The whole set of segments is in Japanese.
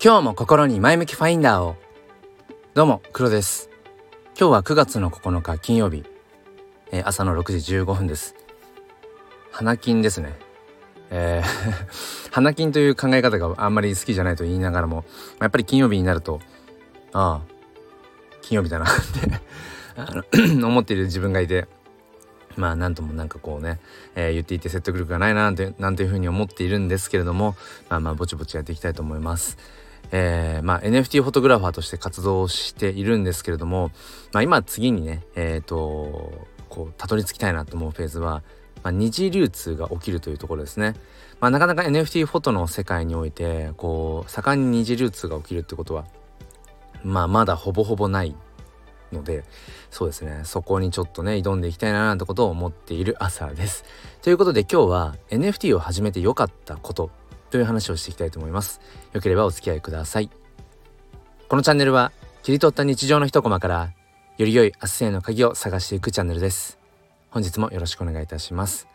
今日も心に前向きファインダーを。どうも黒です。今日は9月の9日金曜日、えー、朝の6時15分です。花金ですね。えー 花金という考え方があんまり好きじゃないと言いながらもやっぱり金曜日になるとああ金曜日だな って 思っている自分がいてまあなんともなんかこうね、えー、言っていて説得力がないななんてなんていうふうに思っているんですけれどもまあまあぼちぼちやっていきたいと思います。えー、まあ NFT フォトグラファーとして活動しているんですけれども、まあ、今次にねえっ、ー、とこうたどり着きたいなと思うフェーズは、まあ、二次流通が起きるというところですね。まあ、なかなか NFT フォトの世界においてこう盛んに二次流通が起きるってことはまあまだほぼほぼないのでそうですねそこにちょっとね挑んでいきたいななんてことを思っている朝です。ということで今日は NFT を始めてよかったことという話をしていきたいと思います。よければお付き合いください。このチャンネルは切り取った日常の一コマからより良い明日への鍵を探していくチャンネルです。本日もよろしくお願いいたします。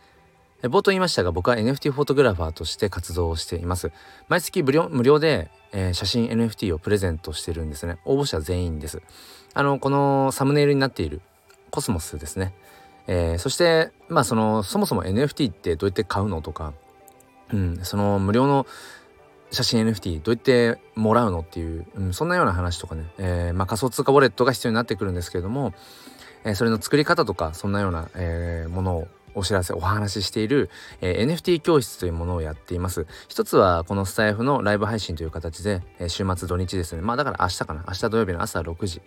冒頭言いましたが僕は NFT フォトグラファーとして活動をしています。毎月無料無料で、えー、写真 NFT をプレゼントしてるんですね。応募者全員です。あのこのサムネイルになっているコスモスですね。えー、そしてまあそのそもそも NFT ってどうやって買うのとか、うん、その無料の写真 NFT どうやってもらうのっていう、うん、そんなような話とかね、えーまあ、仮想通貨ウォレットが必要になってくるんですけれども、えー、それの作り方とかそんなような、えー、ものをお知らせお話ししている、えー、NFT 教室というものをやっています。一つはこのスタイフのライブ配信という形で、えー、週末土日ですね。まあだから明日かな。明日土曜日の朝6時、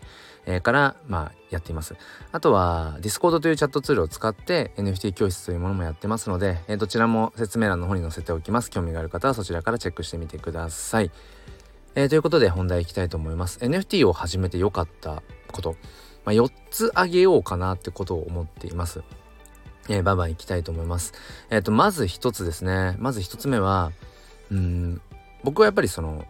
えー、からまあやっています。あとは Discord というチャットツールを使って NFT 教室というものもやってますので、えー、どちらも説明欄の方に載せておきます。興味がある方はそちらからチェックしてみてください。えー、ということで本題いきたいと思います。NFT を始めてよかったこと、まあ、4つあげようかなってことを思っています。えー、バンバン行きたいと思います。えっ、ー、と、まず一つですね。まず一つ目は、うん、僕はやっぱりその、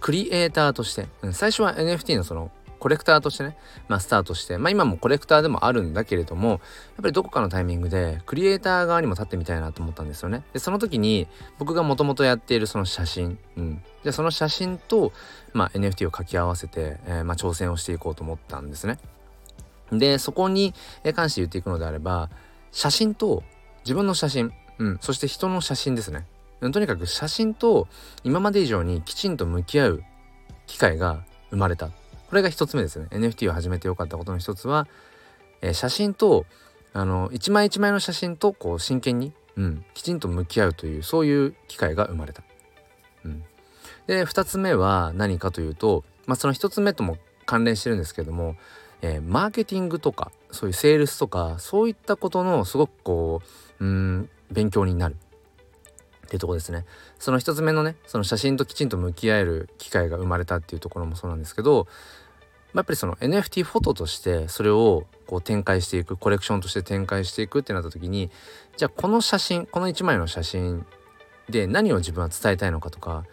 クリエイターとして、うん、最初は NFT のその、コレクターとしてね、まあ、スタートして、まあ、今もコレクターでもあるんだけれども、やっぱりどこかのタイミングで、クリエイター側にも立ってみたいなと思ったんですよね。で、その時に、僕がもともとやっているその写真、うん。で、その写真と、まあ、NFT を掛け合わせて、えー、まあ、挑戦をしていこうと思ったんですね。で、そこに関して言っていくのであれば、写真と自分の写真、うん、そして人の写真ですね。とにかく写真と今まで以上にきちんと向き合う機会が生まれた。これが一つ目ですね。NFT を始めてよかったことの一つは、えー、写真とあの一枚一枚の写真とこう真剣に、うん、きちんと向き合うというそういう機会が生まれた。うん、で2つ目は何かというと、まあ、その1つ目とも関連してるんですけどもえー、マーケティングとかそういうセールスとかそういったことのすごくこううん勉強になる。っていうとこですね。その一つ目のねその写真ときちんと向き合える機会が生まれたっていうところもそうなんですけど、まあ、やっぱりその NFT フォトとしてそれをこう展開していくコレクションとして展開していくってなった時にじゃあこの写真この1枚の写真で何を自分は伝えたいのかとか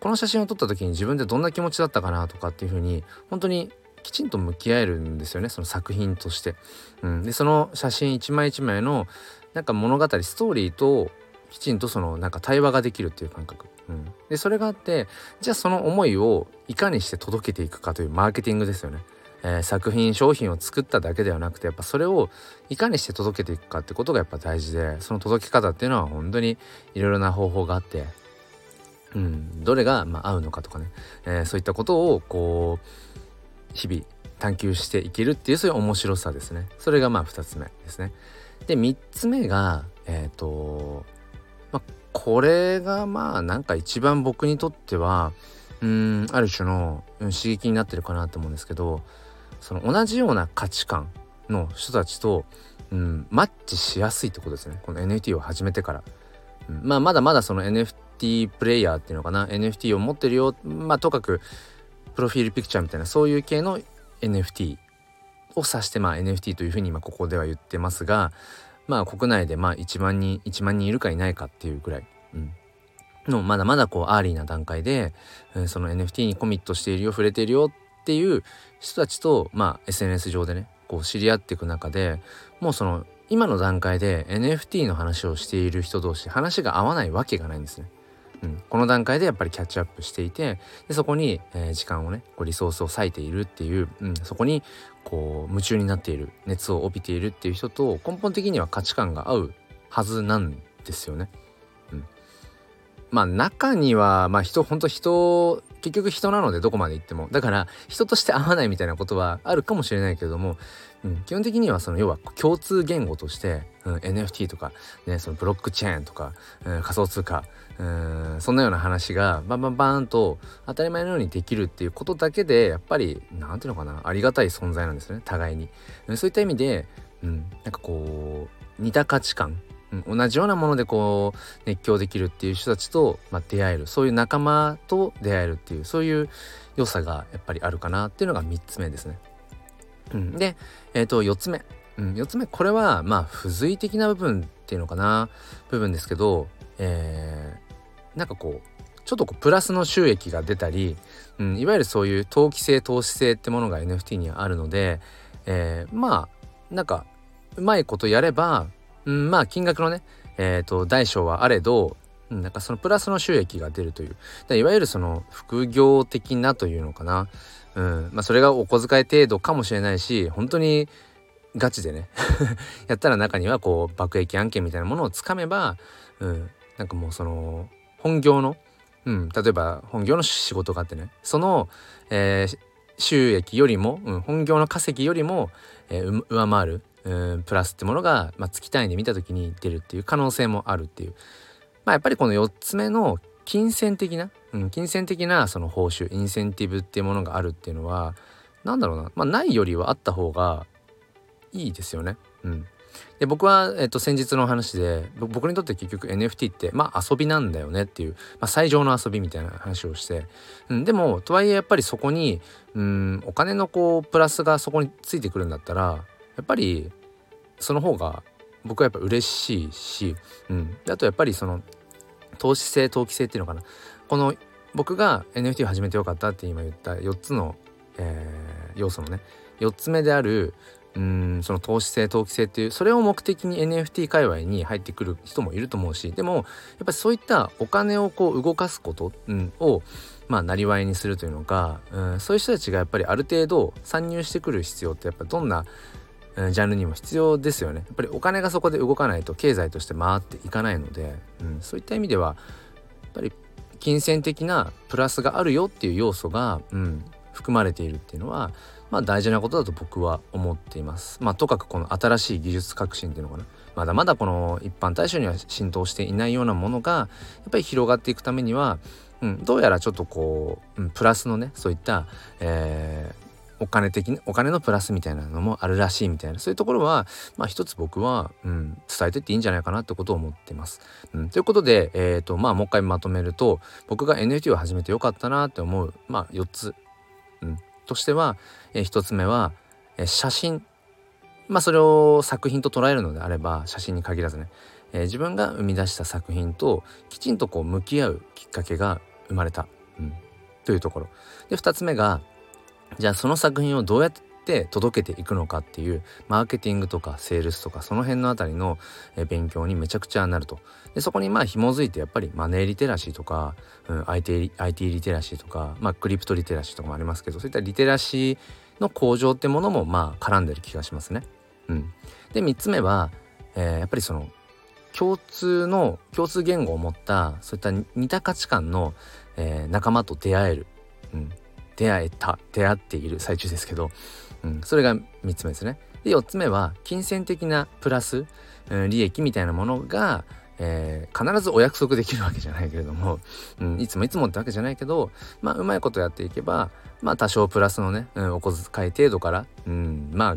この写真を撮った時に自分でどんな気持ちだったかなとかっていうふうに本当にきちんと向き合えるんですよねその作品として。うん、でその写真一枚一枚のなんか物語ストーリーときちんとそのなんか対話ができるっていう感覚。うん、でそれがあってじゃあその思いをいかにして届けていくかというマーケティングですよね。えー、作品商品を作っただけではなくてやっぱそれをいかにして届けていくかってことがやっぱ大事でその届け方っていうのは本当にいろいろな方法があって、うん、どれがまあ合うのかとかね、えー、そういったことをこう日々探求していけるっていうそういう面白さですね。それがまあ2つ目ですね。で3つ目がえっ、ー、とまあこれがまあなんか一番僕にとってはうんある種の刺激になってるかなと思うんですけどその同じような価値観の人たちと、うん、マッチしやすいってことですね。この NFT を始めてから、うん、まあまだまだその NFT プレイヤーっていうのかな。NFT を持ってるよ。まあとかくプロフィールピクチャーみたいなそういう系の NFT を指してまあ NFT というふうに今ここでは言ってますがまあ国内でまあ1万人1万人いるかいないかっていうぐらい、うん、のまだまだこうアーリーな段階で、えー、その NFT にコミットしているよ触れているよっていう人たちとまあ SNS 上でねこう知り合っていく中でもうその今の段階で NFT の話をしている人同士話が合わないわけがないんですね。うん、この段階でやっぱりキャッチアップしていてでそこに、えー、時間をねこうリソースを割いているっていう、うん、そこにこう夢中になっている熱を帯びているっていう人と根本的には価値観が合うはずなんですよね。まあ中にはまあ人本当人結局人なのでどこまで行っても。だから人として合わないみたいなことはあるかもしれないけれども、うん、基本的にはその要は共通言語として、うん、NFT とか、ね、そのブロックチェーンとか、うん、仮想通貨うんそんなような話がバンバンバーンと当たり前のようにできるっていうことだけでやっぱり何ていうのかなありがたい存在なんですね互いに。そういった意味で、うん、なんかこう似た価値観、同じようなものでこう熱狂できるっていう人たちと、まあ、出会えるそういう仲間と出会えるっていうそういう良さがやっぱりあるかなっていうのが3つ目ですね。うん、で、えー、と4つ目、うん、4つ目これはまあ付随的な部分っていうのかな。部分ですけど、えー、なんかこうちょっとこうプラスの収益が出たり、うん、いわゆるそういう投機性投資性ってものが NFT にはあるので、えー、まあなんかうまいことやればうん、まあ金額のね、えーと、大小はあれど、うん、なんかそのプラスの収益が出るという。いわゆるその副業的なというのかな、うん。まあ、それがお小遣い程度かもしれないし本当にガチでね。やったら中にはこう爆撃案件みたいなものをつかめば、うん、なんかもうその本業の、うん、例えば本業の仕事があってね。その、えー、収益よりも、うん、本業の稼ぎよりも、えー、上回るうん。プラスってものが、まあ、月単位で見た時に出るっていう可能性もあるっていう、まあ、やっぱりこの4つ目の金銭的な、うん、金銭的なその報酬インセンティブっていうものがあるっていうのは何だろうな、まあ、ないよりはあった方がいいですよね。うん、で僕は、えっと、先日の話で僕にとって結局 NFT ってまあ遊びなんだよねっていう、まあ、最上の遊びみたいな話をして、うん、でもとはいえやっぱりそこにうんお金のこうプラスがそこについてくるんだったらやっぱりその方が僕はやっぱ嬉しいし、うん、あとやっぱりその投資性投機性っていうのかな。この僕が NFT を始めてよかったって今言った4つの、えー、要素のね。4つ目であるうんその投資性投機性っていうそれを目的に NFT 界隈に入ってくる人もいると思うしでもやっぱりそういったお金をこう動かすこと、うん、をまあなりわいにするというのか、うん、そういう人たちがやっぱりある程度参入してくる必要ってやっぱどんなジャンルにも必要ですよねやっぱりお金がそこで動かないと経済として回っていかないので、うん、そういった意味ではやっぱり金銭的なプラスがあるよっていう要素が、うん、含まれているっていうのはまあ大事なことだと僕は思っています。まあとかくこの新しい技術革新っていうのかなまだまだこの一般大衆には浸透していないようなものがやっぱり広がっていくためには、うん、どうやらちょっとこう、うん、プラスのねそういった、えー、お金的お金のプラスみたいなのもあるらしいみたいな。そういうところはまあ一つ僕は、うん、伝えてっていいんじゃないかなってことを思ってます。うん、ということで、えーとまあ、もう一回まとめると僕が NFT を始めてよかったなって思う、まあ、4つ、うん、としては、えー、1つ目は、えー、写真。まあそれを作品と捉えるのであれば写真に限らずね、えー、自分が生み出した作品ときちんとこう向き合うきっかけが生まれた、うん、というところ。で2つ目がじゃあその作品をどうやって届けていくのかっていうマーケティングとかセールスとかその辺のあたりの勉強にめちゃくちゃなると。でそこにまあ紐づいてやっぱりマネーリテラシーとか、うん、IT, IT リテラシーとか、まあ、クリプトリテラシーとかもありますけどそういったリテラシーの向上ってものもまあ絡んでる気がしますね。うん、で3つ目は、えー、やっぱりその共通の共通言語を持ったそういった似た価値観の、えー、仲間と出会える、うん、出会えた出会っている最中ですけど、うん、それが3つ目ですね。で4つ目は金銭的なプラス、うん、利益みたいなものが、えー、必ずお約束できるわけじゃないけれども、うん、いつもいつもってわけじゃないけどまあうまいことやっていけばまあ多少プラスのね、うん、お小遣い程度から、うん、まあ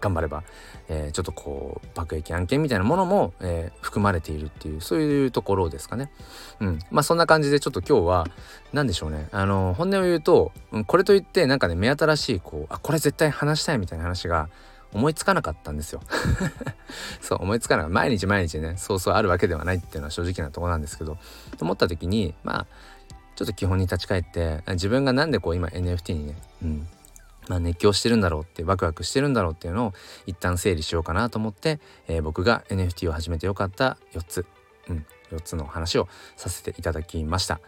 頑張れば、えー、ちょっとこう爆撃案件みたいなものも、えー、含まれているっていうそういうところですかね。うん、まあそんな感じでちょっと今日は何でしょうねあの本音を言うと、うん、これといってなんかね目新しいこうあこれ絶対話したいみたいな話が思いつかなかったんですよ。そう思いつかない毎日毎日ねそうそうあるわけではないっていうのは正直なとこなんですけどと思った時にまあちょっと基本に立ち返って自分が何でこう今 NFT にね、うん、まあ、熱狂してるんだろうってワクワクしてるんだろうっていうのを一旦整理しようかなと思って、えー、僕が NFT を始めてよかった4つ、うん、4つの話をさせていただきました。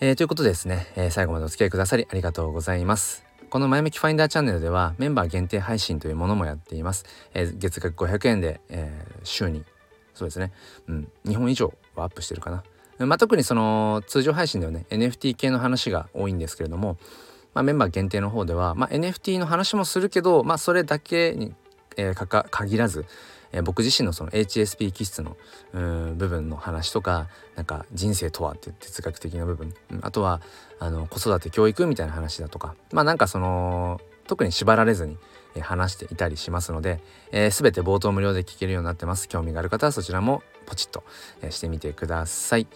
えー、ということでですね、えー、最後までお付き合いくださりありがとうございます。この前向きファインダーチャンネルではメンバー限定配信というものもやっています。えー、月額500円で、えー、週にそうですね、うん、2本以上はアップしてるかな。まあ、特にその通常配信ではね NFT 系の話が多いんですけれども、まあ、メンバー限定の方では、まあ、NFT の話もするけど、まあ、それだけに、えー、かか限らず、えー、僕自身のその HSP 気質の部分の話とかなんか人生とはって哲学的な部分、うん、あとはあの子育て教育みたいな話だとかまあなんかその特に縛られずに話していたりしますので、えー、全て冒頭無料で聞けるようになってます。興味がある方はそちらもポチッと、してみてください、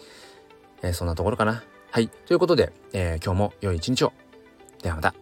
えー、そんなところかな。はい。ということで、えー、今日も良い一日を。ではまた